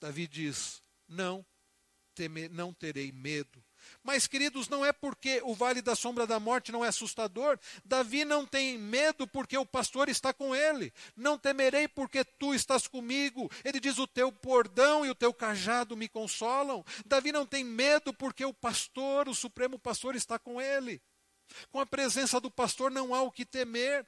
Davi diz: Não, teme, não terei medo, mas, queridos, não é porque o vale da sombra da morte não é assustador. Davi não tem medo porque o pastor está com ele. Não temerei porque tu estás comigo. Ele diz: O teu bordão e o teu cajado me consolam. Davi não tem medo porque o pastor, o supremo pastor, está com ele. Com a presença do pastor não há o que temer.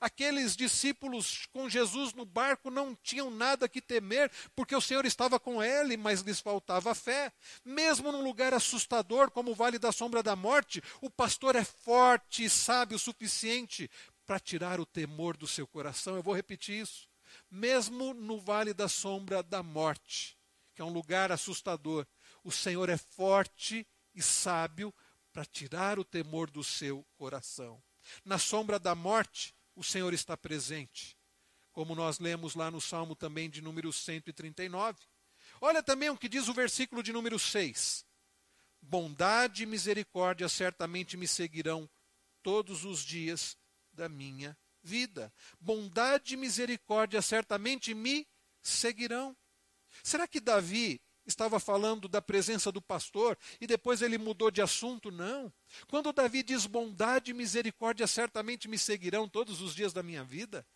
Aqueles discípulos com Jesus no barco não tinham nada que temer, porque o Senhor estava com ele, mas lhes faltava fé. Mesmo num lugar assustador como o Vale da Sombra da Morte, o pastor é forte e sábio o suficiente para tirar o temor do seu coração. Eu vou repetir isso. Mesmo no Vale da Sombra da Morte, que é um lugar assustador, o Senhor é forte e sábio para tirar o temor do seu coração. Na sombra da morte, o Senhor está presente. Como nós lemos lá no Salmo também de número 139. Olha também o que diz o versículo de número 6. Bondade e misericórdia certamente me seguirão todos os dias da minha vida. Bondade e misericórdia certamente me seguirão. Será que Davi estava falando da presença do pastor e depois ele mudou de assunto? Não. Quando Davi diz bondade e misericórdia certamente me seguirão todos os dias da minha vida,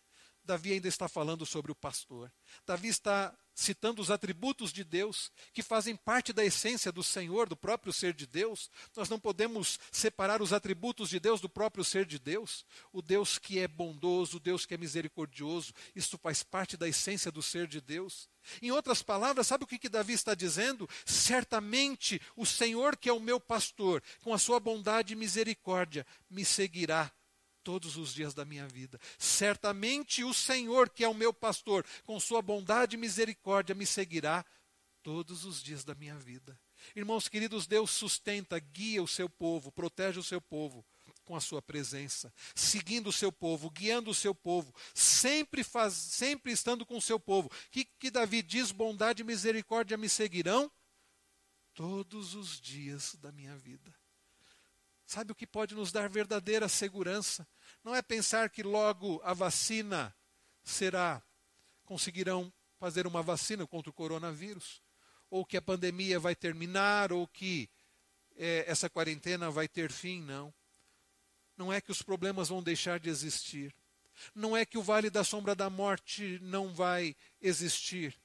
Davi ainda está falando sobre o pastor. Davi está citando os atributos de Deus, que fazem parte da essência do Senhor, do próprio ser de Deus. Nós não podemos separar os atributos de Deus do próprio ser de Deus. O Deus que é bondoso, o Deus que é misericordioso, isso faz parte da essência do ser de Deus. Em outras palavras, sabe o que, que Davi está dizendo? Certamente o Senhor, que é o meu pastor, com a sua bondade e misericórdia, me seguirá todos os dias da minha vida. Certamente o Senhor, que é o meu pastor, com sua bondade e misericórdia, me seguirá todos os dias da minha vida. Irmãos queridos, Deus sustenta, guia o seu povo, protege o seu povo com a sua presença, seguindo o seu povo, guiando o seu povo, sempre faz, sempre estando com o seu povo. Que que Davi diz: bondade e misericórdia me seguirão todos os dias da minha vida. Sabe o que pode nos dar verdadeira segurança? Não é pensar que logo a vacina será, conseguirão fazer uma vacina contra o coronavírus, ou que a pandemia vai terminar, ou que é, essa quarentena vai ter fim, não. Não é que os problemas vão deixar de existir. Não é que o vale da sombra da morte não vai existir.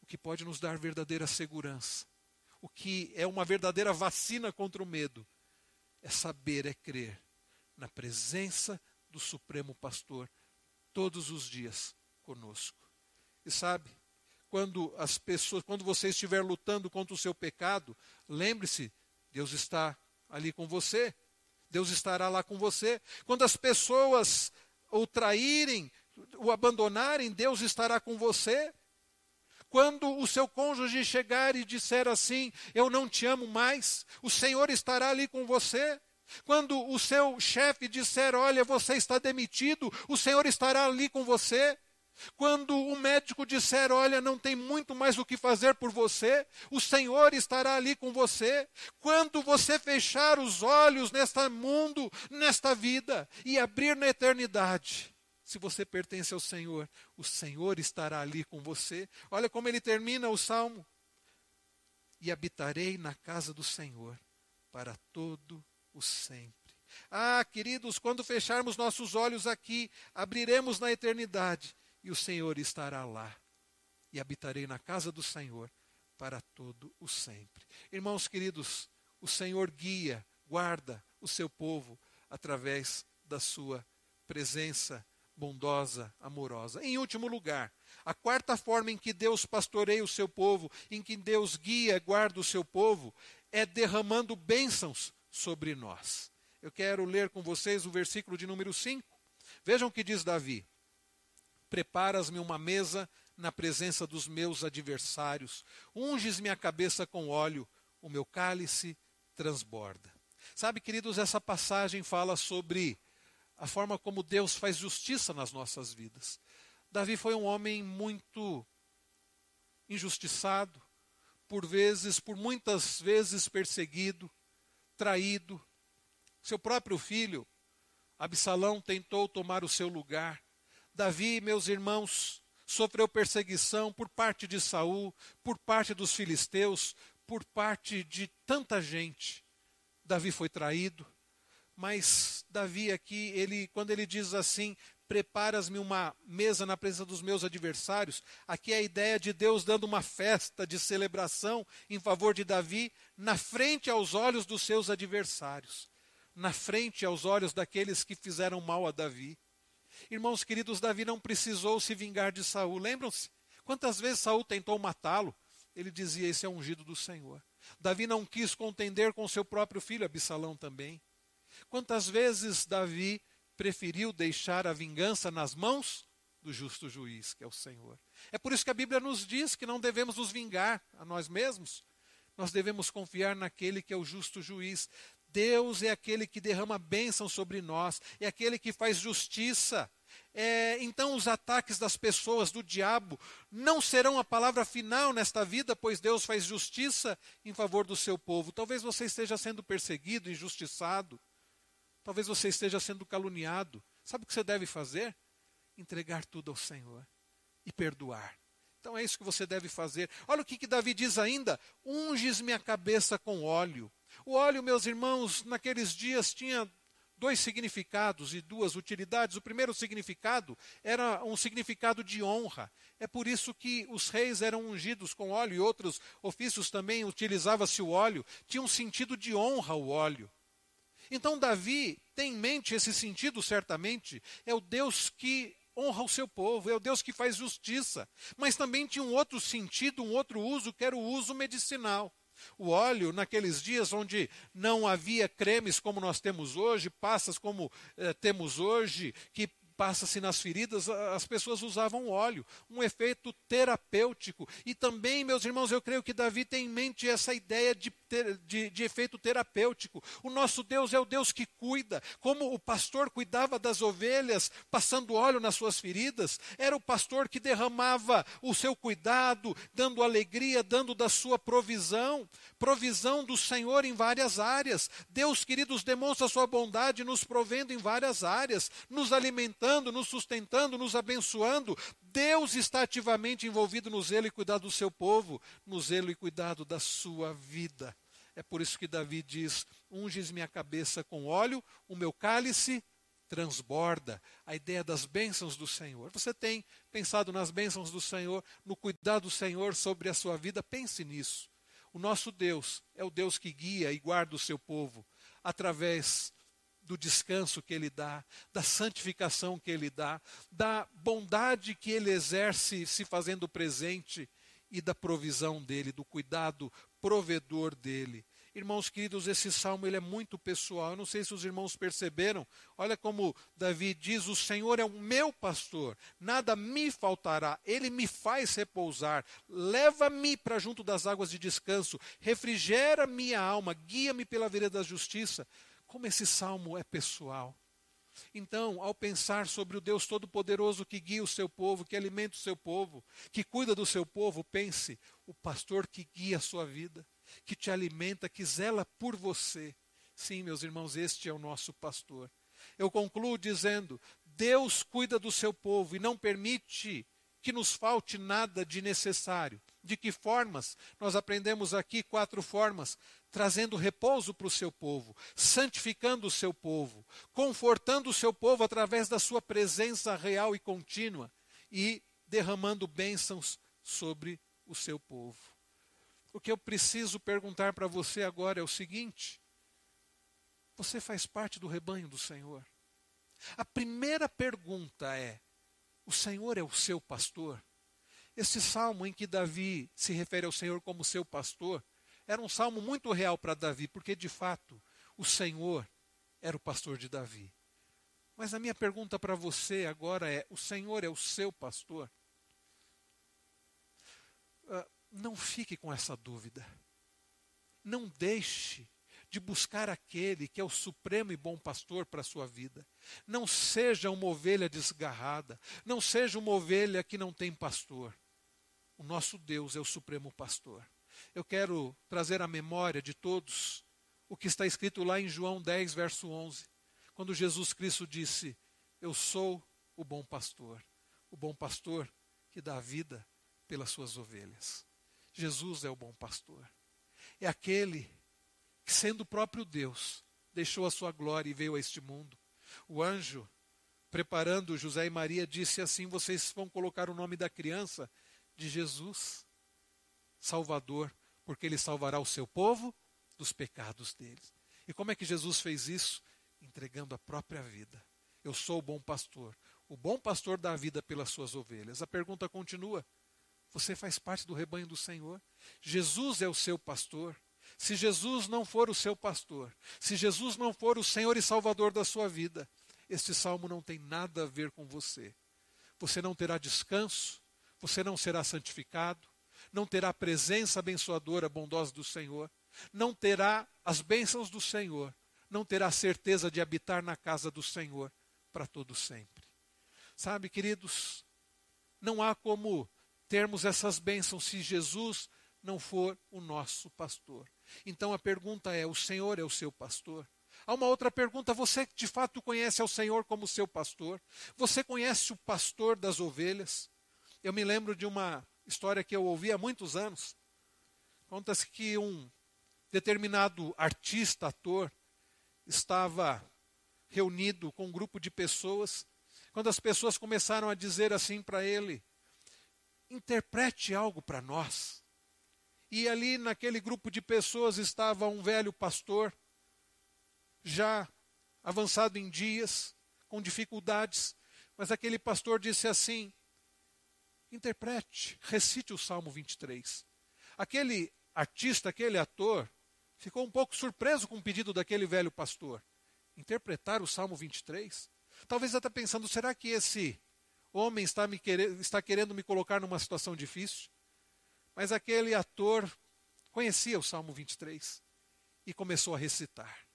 O que pode nos dar verdadeira segurança, o que é uma verdadeira vacina contra o medo, é saber, é crer na presença do Supremo Pastor todos os dias conosco. E sabe, quando as pessoas, quando você estiver lutando contra o seu pecado, lembre-se, Deus está ali com você. Deus estará lá com você. Quando as pessoas o traírem, o abandonarem, Deus estará com você. Quando o seu cônjuge chegar e disser assim: Eu não te amo mais, o Senhor estará ali com você. Quando o seu chefe disser: Olha, você está demitido, o Senhor estará ali com você. Quando o médico disser: Olha, não tem muito mais o que fazer por você, o Senhor estará ali com você. Quando você fechar os olhos neste mundo, nesta vida, e abrir na eternidade, se você pertence ao Senhor, o Senhor estará ali com você. Olha como ele termina o salmo. E habitarei na casa do Senhor para todo o sempre. Ah, queridos, quando fecharmos nossos olhos aqui, abriremos na eternidade e o Senhor estará lá. E habitarei na casa do Senhor para todo o sempre. Irmãos queridos, o Senhor guia, guarda o seu povo através da sua presença bondosa, amorosa. Em último lugar, a quarta forma em que Deus pastoreia o seu povo, em que Deus guia, guarda o seu povo, é derramando bênçãos sobre nós. Eu quero ler com vocês o versículo de número 5. Vejam o que diz Davi: Preparas-me uma mesa na presença dos meus adversários, unges minha cabeça com óleo, o meu cálice transborda. Sabe, queridos, essa passagem fala sobre a forma como Deus faz justiça nas nossas vidas. Davi foi um homem muito injustiçado, por vezes, por muitas vezes perseguido, traído. Seu próprio filho, Absalão, tentou tomar o seu lugar. Davi, meus irmãos, sofreu perseguição por parte de Saul, por parte dos filisteus, por parte de tanta gente. Davi foi traído, mas Davi aqui, ele, quando ele diz assim, preparas-me uma mesa na presença dos meus adversários, aqui é a ideia de Deus dando uma festa de celebração em favor de Davi, na frente aos olhos dos seus adversários, na frente aos olhos daqueles que fizeram mal a Davi. Irmãos queridos, Davi não precisou se vingar de Saul. Lembram-se? Quantas vezes Saul tentou matá-lo? Ele dizia: Esse é ungido do Senhor. Davi não quis contender com seu próprio filho, Absalão também. Quantas vezes Davi preferiu deixar a vingança nas mãos do justo juiz, que é o Senhor? É por isso que a Bíblia nos diz que não devemos nos vingar a nós mesmos. Nós devemos confiar naquele que é o justo juiz. Deus é aquele que derrama bênção sobre nós, é aquele que faz justiça. É, então, os ataques das pessoas, do diabo, não serão a palavra final nesta vida, pois Deus faz justiça em favor do seu povo. Talvez você esteja sendo perseguido, injustiçado. Talvez você esteja sendo caluniado. Sabe o que você deve fazer? Entregar tudo ao Senhor e perdoar. Então é isso que você deve fazer. Olha o que, que Davi diz ainda: unges minha cabeça com óleo. O óleo, meus irmãos, naqueles dias tinha dois significados e duas utilidades. O primeiro significado era um significado de honra. É por isso que os reis eram ungidos com óleo e outros ofícios também utilizava-se o óleo. Tinha um sentido de honra o óleo. Então Davi tem em mente esse sentido certamente, é o Deus que honra o seu povo, é o Deus que faz justiça. Mas também tinha um outro sentido, um outro uso, que era o uso medicinal. O óleo, naqueles dias onde não havia cremes como nós temos hoje, passas como eh, temos hoje, que passa-se nas feridas, as pessoas usavam óleo, um efeito terapêutico. E também, meus irmãos, eu creio que Davi tem em mente essa ideia de, ter, de, de efeito terapêutico. O nosso Deus é o Deus que cuida, como o pastor cuidava das ovelhas, passando óleo nas suas feridas, era o pastor que derramava o seu cuidado, dando alegria, dando da sua provisão, provisão do Senhor em várias áreas. Deus, queridos, demonstra sua bondade nos provendo em várias áreas, nos alimentando nos sustentando, nos abençoando. Deus está ativamente envolvido no zelo e cuidado do seu povo, no zelo e cuidado da sua vida. É por isso que Davi diz: Unges minha cabeça com óleo, o meu cálice transborda. A ideia das bênçãos do Senhor. Você tem pensado nas bênçãos do Senhor, no cuidado do Senhor sobre a sua vida? Pense nisso. O nosso Deus é o Deus que guia e guarda o seu povo através do descanso que ele dá, da santificação que ele dá, da bondade que ele exerce se fazendo presente e da provisão dele, do cuidado provedor dele. Irmãos queridos, esse salmo ele é muito pessoal. Eu não sei se os irmãos perceberam. Olha como Davi diz: "O Senhor é o meu pastor, nada me faltará. Ele me faz repousar, leva-me para junto das águas de descanso, refrigera minha alma, guia-me pela vereda da justiça, como esse salmo é pessoal. Então, ao pensar sobre o Deus Todo-Poderoso que guia o seu povo, que alimenta o seu povo, que cuida do seu povo, pense: o pastor que guia a sua vida, que te alimenta, que zela por você. Sim, meus irmãos, este é o nosso pastor. Eu concluo dizendo: Deus cuida do seu povo e não permite que nos falte nada de necessário. De que formas? Nós aprendemos aqui quatro formas: trazendo repouso para o seu povo, santificando o seu povo, confortando o seu povo através da sua presença real e contínua e derramando bênçãos sobre o seu povo. O que eu preciso perguntar para você agora é o seguinte: você faz parte do rebanho do Senhor? A primeira pergunta é: o Senhor é o seu pastor? Esse salmo em que Davi se refere ao Senhor como seu pastor, era um salmo muito real para Davi, porque de fato o Senhor era o pastor de Davi. Mas a minha pergunta para você agora é: o Senhor é o seu pastor? Não fique com essa dúvida. Não deixe de buscar aquele que é o supremo e bom pastor para a sua vida. Não seja uma ovelha desgarrada, não seja uma ovelha que não tem pastor. O nosso Deus é o supremo pastor. Eu quero trazer à memória de todos o que está escrito lá em João 10, verso 11, quando Jesus Cristo disse: Eu sou o bom pastor, o bom pastor que dá vida pelas suas ovelhas. Jesus é o bom pastor. É aquele que, sendo o próprio Deus, deixou a sua glória e veio a este mundo. O anjo, preparando José e Maria, disse assim: Vocês vão colocar o nome da criança de Jesus, Salvador, porque ele salvará o seu povo dos pecados deles. E como é que Jesus fez isso? Entregando a própria vida. Eu sou o bom pastor. O bom pastor dá a vida pelas suas ovelhas. A pergunta continua: Você faz parte do rebanho do Senhor? Jesus é o seu pastor. Se Jesus não for o seu pastor, se Jesus não for o Senhor e Salvador da sua vida, este salmo não tem nada a ver com você. Você não terá descanso, você não será santificado, não terá presença abençoadora, bondosa do Senhor, não terá as bênçãos do Senhor, não terá certeza de habitar na casa do Senhor para todo sempre. Sabe, queridos, não há como termos essas bênçãos se Jesus não for o nosso pastor. Então a pergunta é: o Senhor é o seu pastor? Há uma outra pergunta: você de fato conhece ao Senhor como seu pastor? Você conhece o pastor das ovelhas? Eu me lembro de uma história que eu ouvi há muitos anos. Conta-se que um determinado artista, ator, estava reunido com um grupo de pessoas, quando as pessoas começaram a dizer assim para ele: interprete algo para nós. E ali naquele grupo de pessoas estava um velho pastor, já avançado em dias, com dificuldades, mas aquele pastor disse assim: interprete, recite o Salmo 23. Aquele artista, aquele ator, ficou um pouco surpreso com o pedido daquele velho pastor. Interpretar o Salmo 23? Talvez até pensando, será que esse homem está, me querer, está querendo me colocar numa situação difícil? Mas aquele ator conhecia o Salmo 23 e começou a recitar: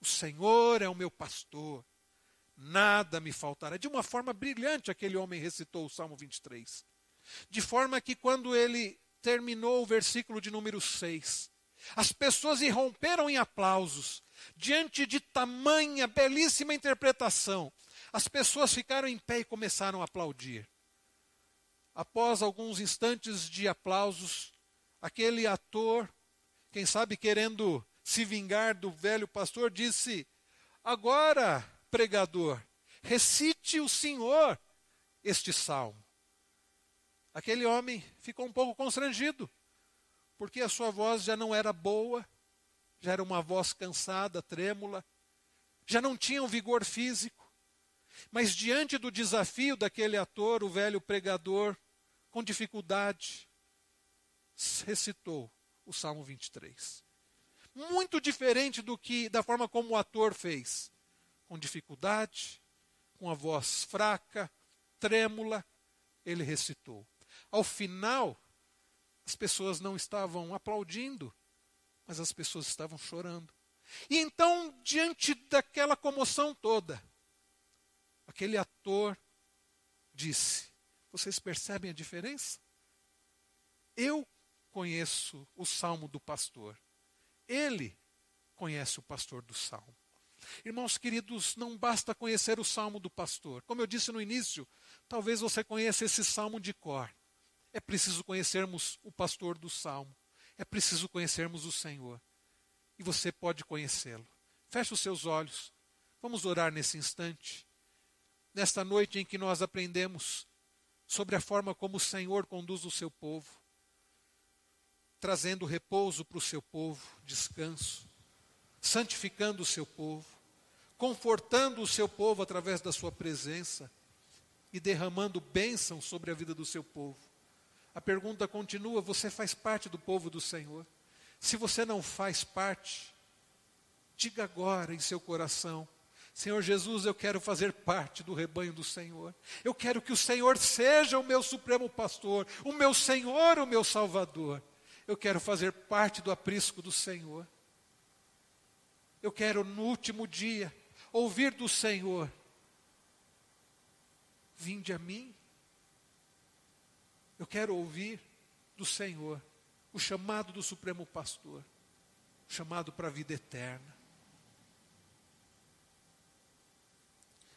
O Senhor é o meu pastor, nada me faltará. De uma forma brilhante, aquele homem recitou o Salmo 23. De forma que, quando ele terminou o versículo de número 6, as pessoas irromperam em aplausos diante de tamanha, belíssima interpretação. As pessoas ficaram em pé e começaram a aplaudir. Após alguns instantes de aplausos, aquele ator, quem sabe querendo se vingar do velho pastor, disse: Agora, pregador, recite o Senhor este salmo. Aquele homem ficou um pouco constrangido, porque a sua voz já não era boa, já era uma voz cansada, trêmula, já não tinha um vigor físico. Mas diante do desafio daquele ator, o velho pregador com dificuldade, recitou o Salmo 23. Muito diferente do que da forma como o ator fez, com dificuldade, com a voz fraca, trêmula, ele recitou. Ao final, as pessoas não estavam aplaudindo, mas as pessoas estavam chorando. E então, diante daquela comoção toda, aquele ator disse: vocês percebem a diferença? Eu conheço o salmo do pastor. Ele conhece o pastor do salmo. Irmãos queridos, não basta conhecer o salmo do pastor. Como eu disse no início, talvez você conheça esse salmo de cor. É preciso conhecermos o pastor do salmo. É preciso conhecermos o Senhor. E você pode conhecê-lo. Feche os seus olhos. Vamos orar nesse instante. Nesta noite em que nós aprendemos sobre a forma como o Senhor conduz o seu povo, trazendo repouso para o seu povo, descanso, santificando o seu povo, confortando o seu povo através da sua presença e derramando bênção sobre a vida do seu povo. A pergunta continua: você faz parte do povo do Senhor? Se você não faz parte, diga agora em seu coração: Senhor Jesus, eu quero fazer parte do rebanho do Senhor. Eu quero que o Senhor seja o meu supremo pastor, o meu Senhor, o meu Salvador. Eu quero fazer parte do aprisco do Senhor. Eu quero no último dia ouvir do Senhor: Vinde a mim. Eu quero ouvir do Senhor o chamado do Supremo Pastor, chamado para a vida eterna.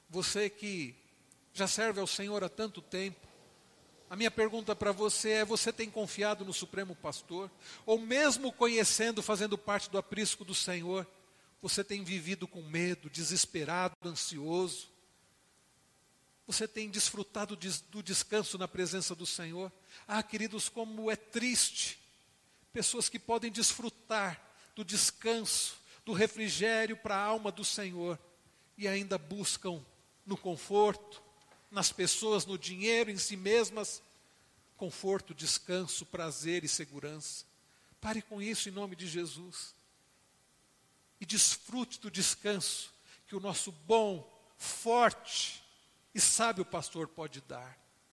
Você que já serve ao Senhor há tanto tempo, a minha pergunta para você é: você tem confiado no Supremo Pastor? Ou mesmo conhecendo, fazendo parte do aprisco do Senhor, você tem vivido com medo, desesperado, ansioso? Você tem desfrutado do descanso na presença do Senhor? Ah, queridos, como é triste pessoas que podem desfrutar do descanso, do refrigério para a alma do Senhor e ainda buscam no conforto, nas pessoas, no dinheiro, em si mesmas, conforto, descanso, prazer e segurança. Pare com isso em nome de Jesus. E desfrute do descanso que o nosso bom, forte e sábio pastor pode dar.